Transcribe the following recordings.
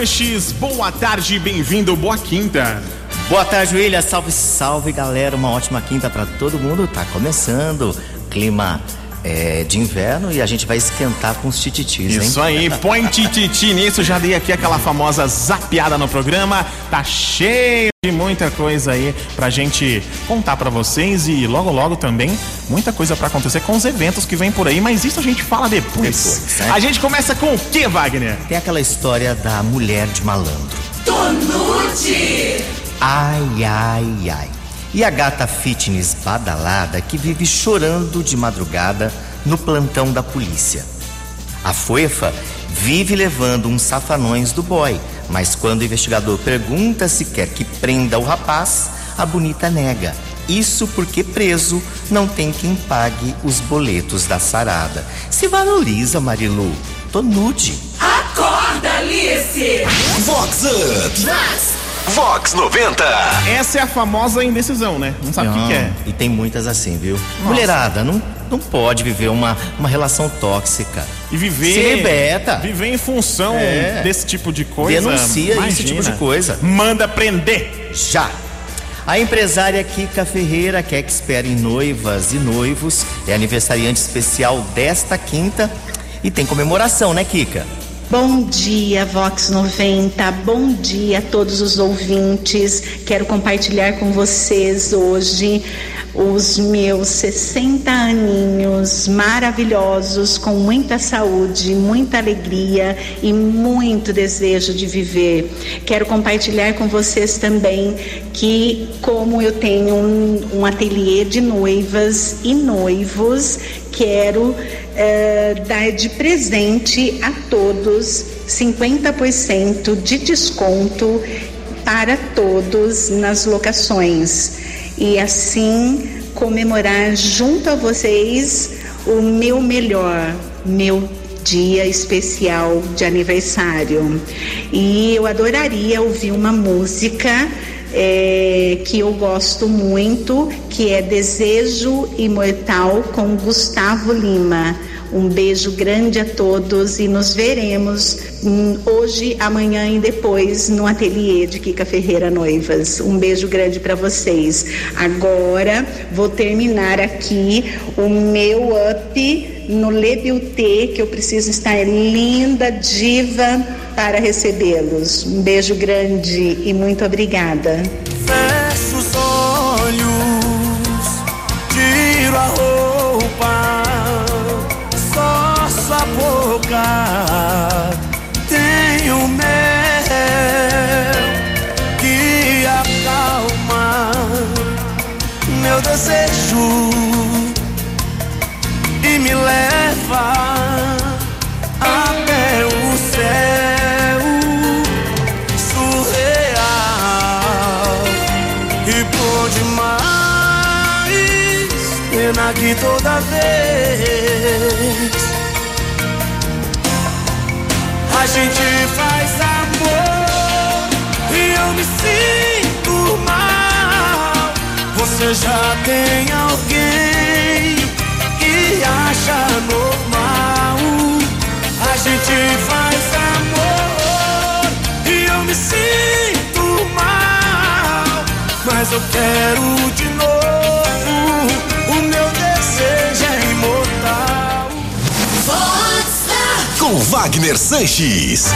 Sanches, boa tarde, bem-vindo, boa quinta. Boa tarde, William. Salve, salve, galera. Uma ótima quinta para todo mundo. Tá começando. Clima é, de inverno e a gente vai esquentar com os tititis, hein? Isso aí, põe tititi nisso. Já dei aqui aquela famosa zapiada no programa. Tá cheio de muita coisa aí pra gente contar pra vocês e logo, logo também muita coisa pra acontecer com os eventos que vem por aí. Mas isso a gente fala depois. Depois, né? A gente começa com o que, Wagner? Tem aquela história da mulher de malandro. Tonute! Ai, ai, ai. E a gata fitness badalada que vive chorando de madrugada no plantão da polícia. A fofa vive levando uns safanões do boy, mas quando o investigador pergunta se quer que prenda o rapaz, a bonita nega. Isso porque preso não tem quem pague os boletos da sarada. Se valoriza, Marilu. Tô nude. Acorda, Alice! Vox Up. Vox 90. Essa é a famosa indecisão, né? Não sabe o que, que é. E tem muitas assim, viu? Mulherada, não, não pode viver uma, uma relação tóxica. E viver. Se liberta. Viver em função É. desse tipo de coisa. Denuncia esse imagina. tipo de coisa. Manda prender. Já! A empresária Kika Ferreira quer que esperem noivas e noivos. É aniversariante especial desta quinta. E tem comemoração, né, Kika? Bom dia, Vox 90. Bom dia a todos os ouvintes. Quero compartilhar com vocês hoje os meus 60 aninhos maravilhosos, com muita saúde, muita alegria e muito desejo de viver. Quero compartilhar com vocês também que, como eu tenho um, um ateliê de noivas e noivos, quero eh, dar de presente a todos 50% de desconto para todos nas locações e assim comemorar junto a vocês o meu melhor, meu dia especial de aniversário. E eu adoraria ouvir uma música é, que eu gosto muito, que é Desejo Imortal com Gustavo Lima. Um beijo grande a todos e nos veremos hum, hoje, amanhã e depois no ateliê de Kika Ferreira Noivas. Um beijo grande para vocês. Agora vou terminar aqui o meu up no Lebilté, que eu preciso estar linda, diva para recebê-los. Um beijo grande e muito obrigada. Fecho os olhos, tiro a roupa, pena que toda vez a gente faz amor e eu me sinto mal. Você já tem alguém que acha normal? A gente faz amor e eu me sinto mal mas eu quero de novo meu desejo é imortal Up! Com Wagner Sanches.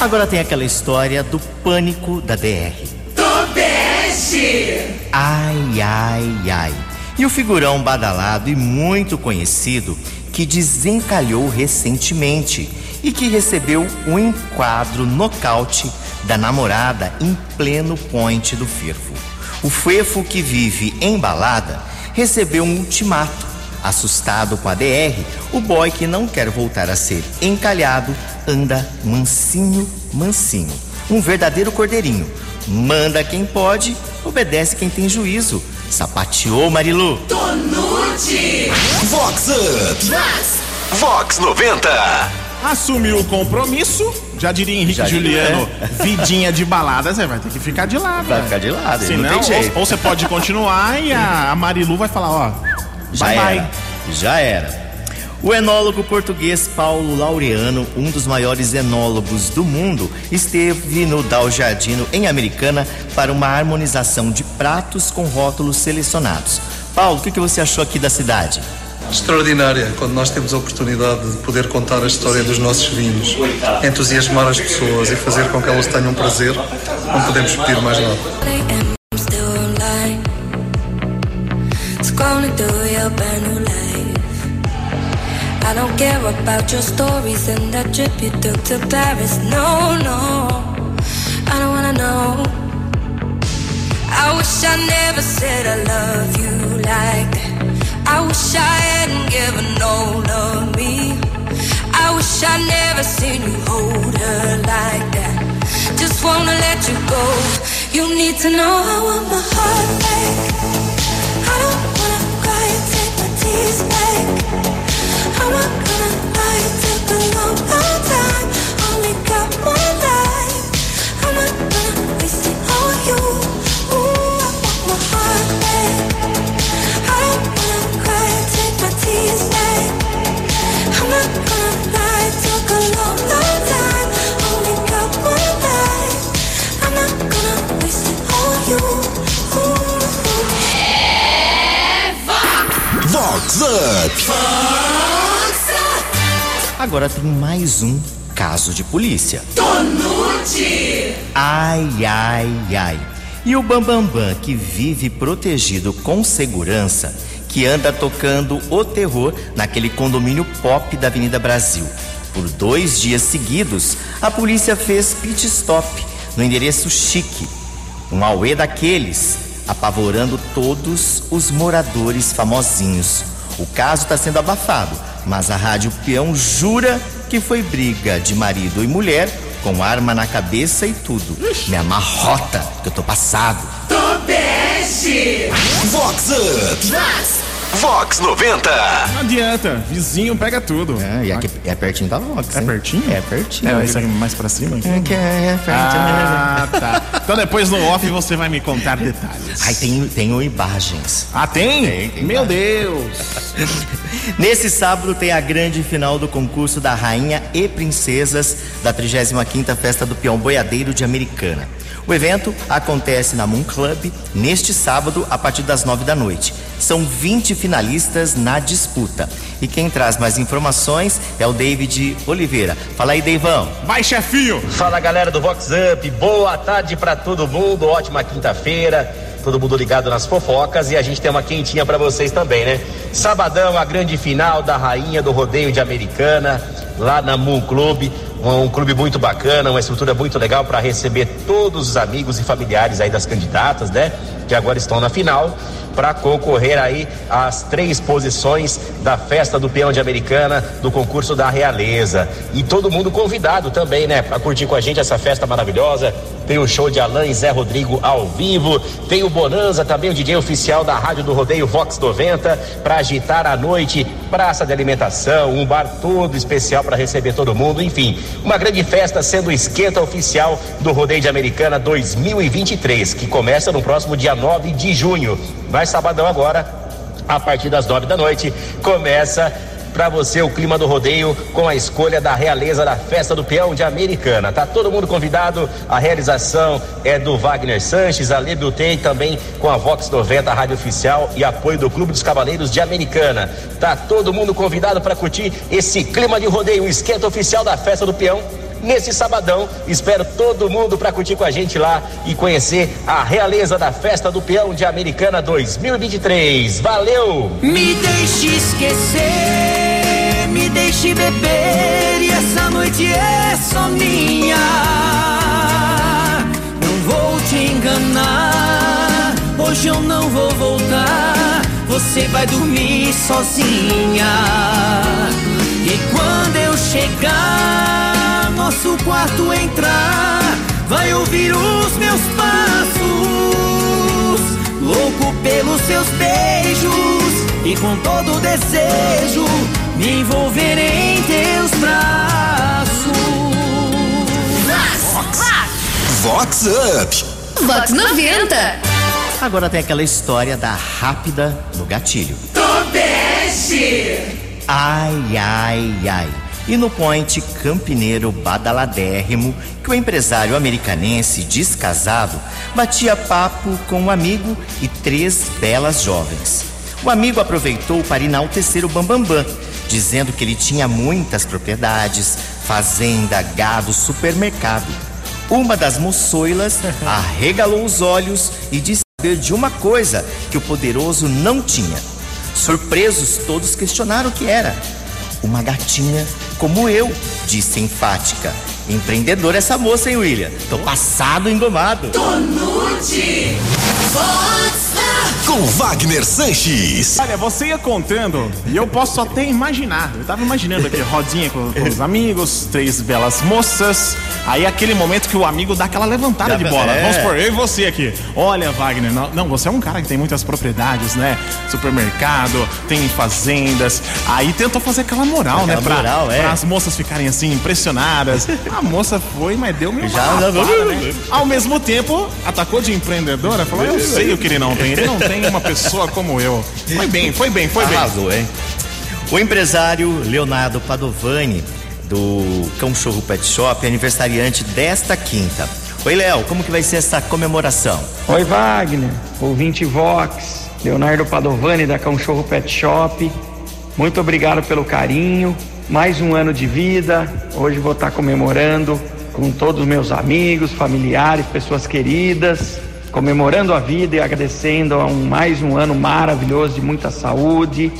Agora tem aquela história do pânico da DR. Tobeste! Ai, ai, ai. E o figurão badalado e muito conhecido que desencalhou recentemente e que recebeu um enquadro nocaute da namorada em pleno point do Firfo. O Fefo que vive embalada recebeu um ultimato. Assustado com a DR, o boy que não quer voltar a ser encalhado anda mansinho, mansinho. Um verdadeiro cordeirinho. Manda quem pode, obedece quem tem juízo. Sapateou, Marilu. Tonute! Vox Up. Vox 90. Assumiu o compromisso, já diria Henrique Já Juliano, diria. vidinha de balada, você vai ter que ficar de lado. Vai velho. ficar de lado, Senão, não tem jeito. ou, ou você pode continuar e a, a Marilu vai falar, ó, Já bye era. bye. Já era. O enólogo português Paulo Laureano, um dos maiores enólogos do mundo, esteve no Dal Jardino, em Americana, para uma harmonização de pratos com rótulos selecionados. Paulo, o que, que você achou aqui da cidade? Extraordinária quando nós temos a oportunidade de poder contar a história dos nossos vinhos, entusiasmar as pessoas e fazer com que elas tenham prazer, não podemos pedir mais nada. I don't care about your stories and that trip you took to Paris. No, no, I don't wanna know. I wish I never said I love you like that. I wish I hadn't given all of me. I wish I never seen you hold her like that. Just wanna let you go. You need to know I want my heart back. I don't wanna cry and take my tears back. Agora tem mais um caso de polícia. Tonute. Ai, ai, ai. E o Bambambam, Bam Bam, que vive protegido com segurança, que anda tocando o terror naquele condomínio pop da Avenida Brasil. Por dois dias seguidos, a polícia fez pit stop no endereço chique. Um auê daqueles, apavorando todos os moradores famosinhos. O caso está sendo abafado, mas a Rádio Peão jura que foi briga de marido e mulher com arma na cabeça e tudo. Me amarrota, que eu tô passado. Tobeste. Vox Up. Vox 90. Não adianta, vizinho pega tudo. É, e aqui é pertinho da Vox. É hein? pertinho? É pertinho. É, isso aqui mais pra cima? aqui? É que é pertinho. Ah, tá. Então depois no off você vai me contar detalhes. Ai, tem, tem imagens. Ah, tem? Tem, tem Meu várias. Deus. Nesse sábado tem a grande final do concurso da Rainha e Princesas da 35ª Festa do Peão Boiadeiro de Americana. O evento acontece na Moon Club neste sábado a partir das 9 da noite. São 20 finalistas na disputa. E quem traz mais informações é o David Oliveira. Fala aí, Deivão. Vai, chefinho. Fala galera do Vox Up, boa tarde pra todo mundo, ótima quinta-feira, todo mundo ligado nas fofocas e a gente tem uma quentinha pra vocês também, né? Sabadão, a grande final da Rainha do Rodeio de Americana, lá na Moon Club, um, um clube muito bacana, uma estrutura muito legal pra receber todos os amigos e familiares aí das candidatas, né? Que agora estão na final para concorrer aí às três posições da festa do peão de Americana do concurso da Realeza. E todo mundo convidado também, né, para curtir com a gente essa festa maravilhosa. Tem o show de Alain e Zé Rodrigo ao vivo, tem o Bonanza também, o DJ oficial da Rádio do Rodeio Vox 90 para agitar a noite, praça de alimentação, um bar todo especial para receber todo mundo, enfim, uma grande festa sendo esquenta oficial do Rodeio de Americana 2023, que começa no próximo dia 9 de junho. Vai sabadão agora, a partir das nove da noite, começa para você o clima do rodeio com a escolha da realeza da festa do peão de Americana. Tá todo mundo convidado. A realização é do Wagner Sanches, a Lebutei também com a Vox 90, a rádio oficial e apoio do Clube dos Cavaleiros de Americana. Tá todo mundo convidado para curtir esse clima de rodeio, o esquenta oficial da festa do peão nesse sabadão. Espero todo mundo para curtir com a gente lá e conhecer a realeza da Festa do Peão de Americana 2023. Valeu! Me deixe esquecer, me deixe beber e essa noite é só minha. Não vou te enganar, hoje eu não vou voltar. Você vai dormir sozinha. E quando eu chegar, ouvir os meus passos louco pelos seus beijos e com todo o desejo me envolver em teus braços. Vox Up. Vox 90. Agora tem aquela história da rápida no gatilho. Tobeste. Ai, ai, ai. E no point campineiro badaladérrimo, que o empresário americanense descasado batia papo com um amigo e três belas jovens. O amigo aproveitou para enaltecer o Bambambam, dizendo que ele tinha muitas propriedades, fazenda, gado, supermercado. Uma das moçoilas arregalou os olhos e disse saber de uma coisa que o poderoso não tinha. Surpresos, todos questionaram o que era. Uma gatinha como eu, disse enfática. Empreendedora essa moça, hein, William? Tô passado engomado. Tonute. Com Wagner Sanches. Olha, você ia contando e eu posso até imaginar. Eu tava imaginando aqui, rodinha com, com os amigos, três belas moças. Aí aquele momento que o amigo dá aquela levantada de bola. É. Vamos por eu e você aqui. Olha, Wagner, não, não, você é um cara que tem muitas propriedades, né? Supermercado, tem fazendas. Aí tentou fazer aquela moral, Aquela né? Pra, moral, é. pra as moças ficarem assim, impressionadas. A moça foi, mas deu meio Já, lapada, né? Ao mesmo tempo, atacou de empreendedora, falou: Eu sei o que ele não tem. Ele não tem uma pessoa como eu. Foi bem, foi bem, foi bem. Arrasou, hein? O empresário Leonardo Padovani, do Cão Chorro Pet Shop, é aniversariante desta quinta. Oi, Léo, como que vai ser essa comemoração? Oi, Wagner, ouvinte Vox, Leonardo Padovani da Cão Chorro Pet Shop. Muito obrigado pelo carinho. Mais um ano de vida. Hoje vou estar comemorando com todos os meus amigos, familiares, pessoas queridas, comemorando a vida e agradecendo a um, mais um ano maravilhoso de muita saúde,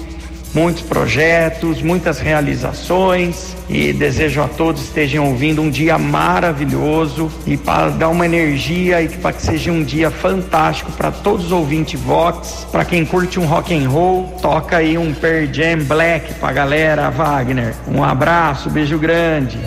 muitos projetos, muitas realizações e desejo a todos estejam ouvindo um dia maravilhoso e para dar uma energia e para que seja um dia fantástico para todos os ouvintes Vox, para quem curte um rock and roll, toca aí um Pearl Jam Black pra galera, Wagner. Um abraço, beijo grande.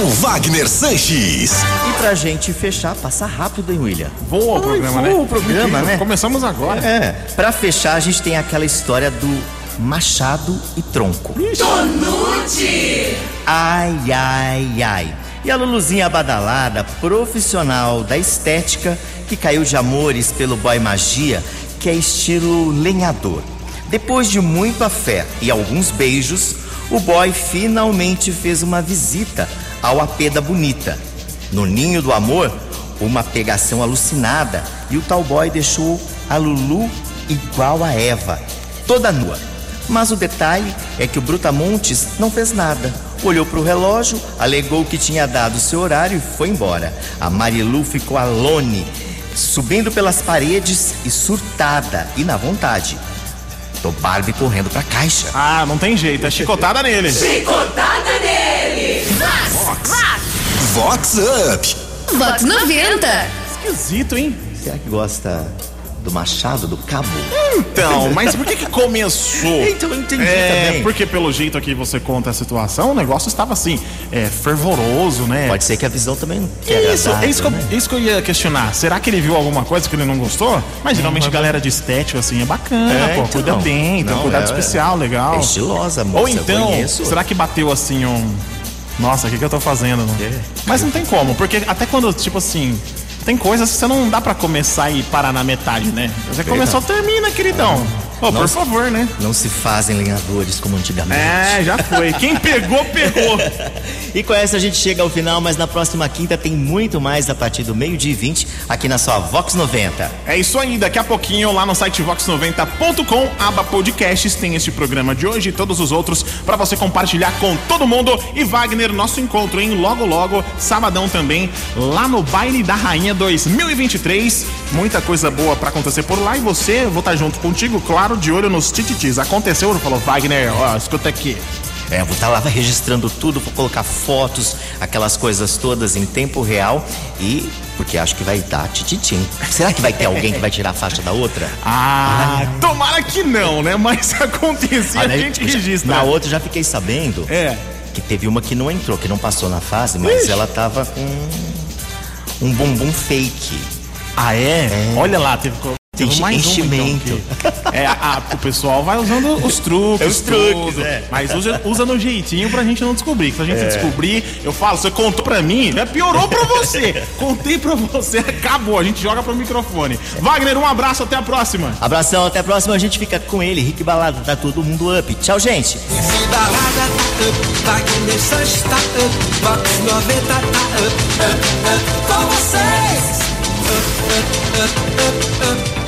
Com Wagner Sanches. E pra gente fechar, passa rápido, hein, William? Voa o programa, né? voa o programa, né? Começamos agora. É, pra fechar, a gente tem aquela história do machado e tronco. Tonute. Ai, ai, ai. E a Luluzinha badalada, profissional da estética, que caiu de amores pelo boy magia, que é estilo lenhador. Depois de muito afé e alguns beijos, o boy finalmente fez uma visita ao AP da Bonita. No ninho do amor, uma pegação alucinada e o tal boy deixou a Lulu igual a Eva, toda nua. Mas o detalhe é que o Brutamontes não fez nada. Olhou para o relógio, alegou que tinha dado seu horário e foi embora. A Marilu ficou alone, subindo pelas paredes e surtada e na vontade. Tô Barbie correndo pra caixa. Ah, não tem jeito, é chicotada nele. Chicotada nele. Vox Up. Vox 90. Esquisito, hein? Será que gosta do machado, do cabo? Então, mas por que que começou? Então, eu entendi é, também. Porque pelo jeito aqui você conta a situação, o negócio estava assim, é, fervoroso, né? Pode ser que a visão também não Isso, é isso, que eu, né? isso que eu ia questionar. Será que ele viu alguma coisa que ele não gostou? Mas geralmente galera de estética, assim, é bacana, É, pô. então. Cuida bem, tem um Não, cuidado é- especial, legal. É estilosa, moça. Ou então, será que bateu assim um. Nossa, o que, que eu tô fazendo? É. Mas não tem como, porque até quando, tipo assim. Tem coisas que você não dá pra começar e parar na metade, né? Você começou, termina, queridão. Ô, Não por favor, né? Não se fazem lenhadores como antigamente. É, já foi. Quem pegou, pegou. E com essa a gente chega ao final, mas na próxima quinta tem muito mais a partir do meio-dia e 20 aqui na sua Vox 90. É isso aí, daqui a pouquinho lá no site vox90.com, aba podcasts, tem este programa de hoje e todos os outros para você compartilhar com todo mundo. E Wagner, nosso encontro em logo logo, sabadão também, lá no Baile da Rainha 2023. Muita coisa boa para acontecer por lá e você, vou estar junto contigo, claro, ficaram de olho nos tititis. Aconteceu, falou, Wagner, ó, escuta aqui. É, vou estar lá registrando tudo, vou colocar fotos, aquelas coisas todas em tempo real e porque acho que vai dar tititim. Será que vai ter alguém que vai tirar a faixa da outra? Ah, tomara que não, né? Mas se acontecer, Ah, a né? gente registra. Na outra já fiquei sabendo É. que teve uma que não entrou, que não passou na fase, mas Ixi. ela tava com um bumbum fake. Ah, é? Olha lá, teve, Enche- mais uma, então, enchimento. que- é, a- o pessoal vai usando os truques, Os truques, tudo, é. mas usa, usa no jeitinho pra gente não descobrir. Se a gente É. descobrir, eu falo, você contou pra mim, né? piorou pra você. Contei pra você, acabou, a gente joga pro microfone. Wagner, um abraço, até a próxima. Abração, até a próxima. A gente fica com ele, Rick Balada, tá todo mundo up. Tchau, gente. Se balada tá up, Wagner Sanches tá up, Vox 90 tá up, up, up, com vocês. Up, up, up, up, up.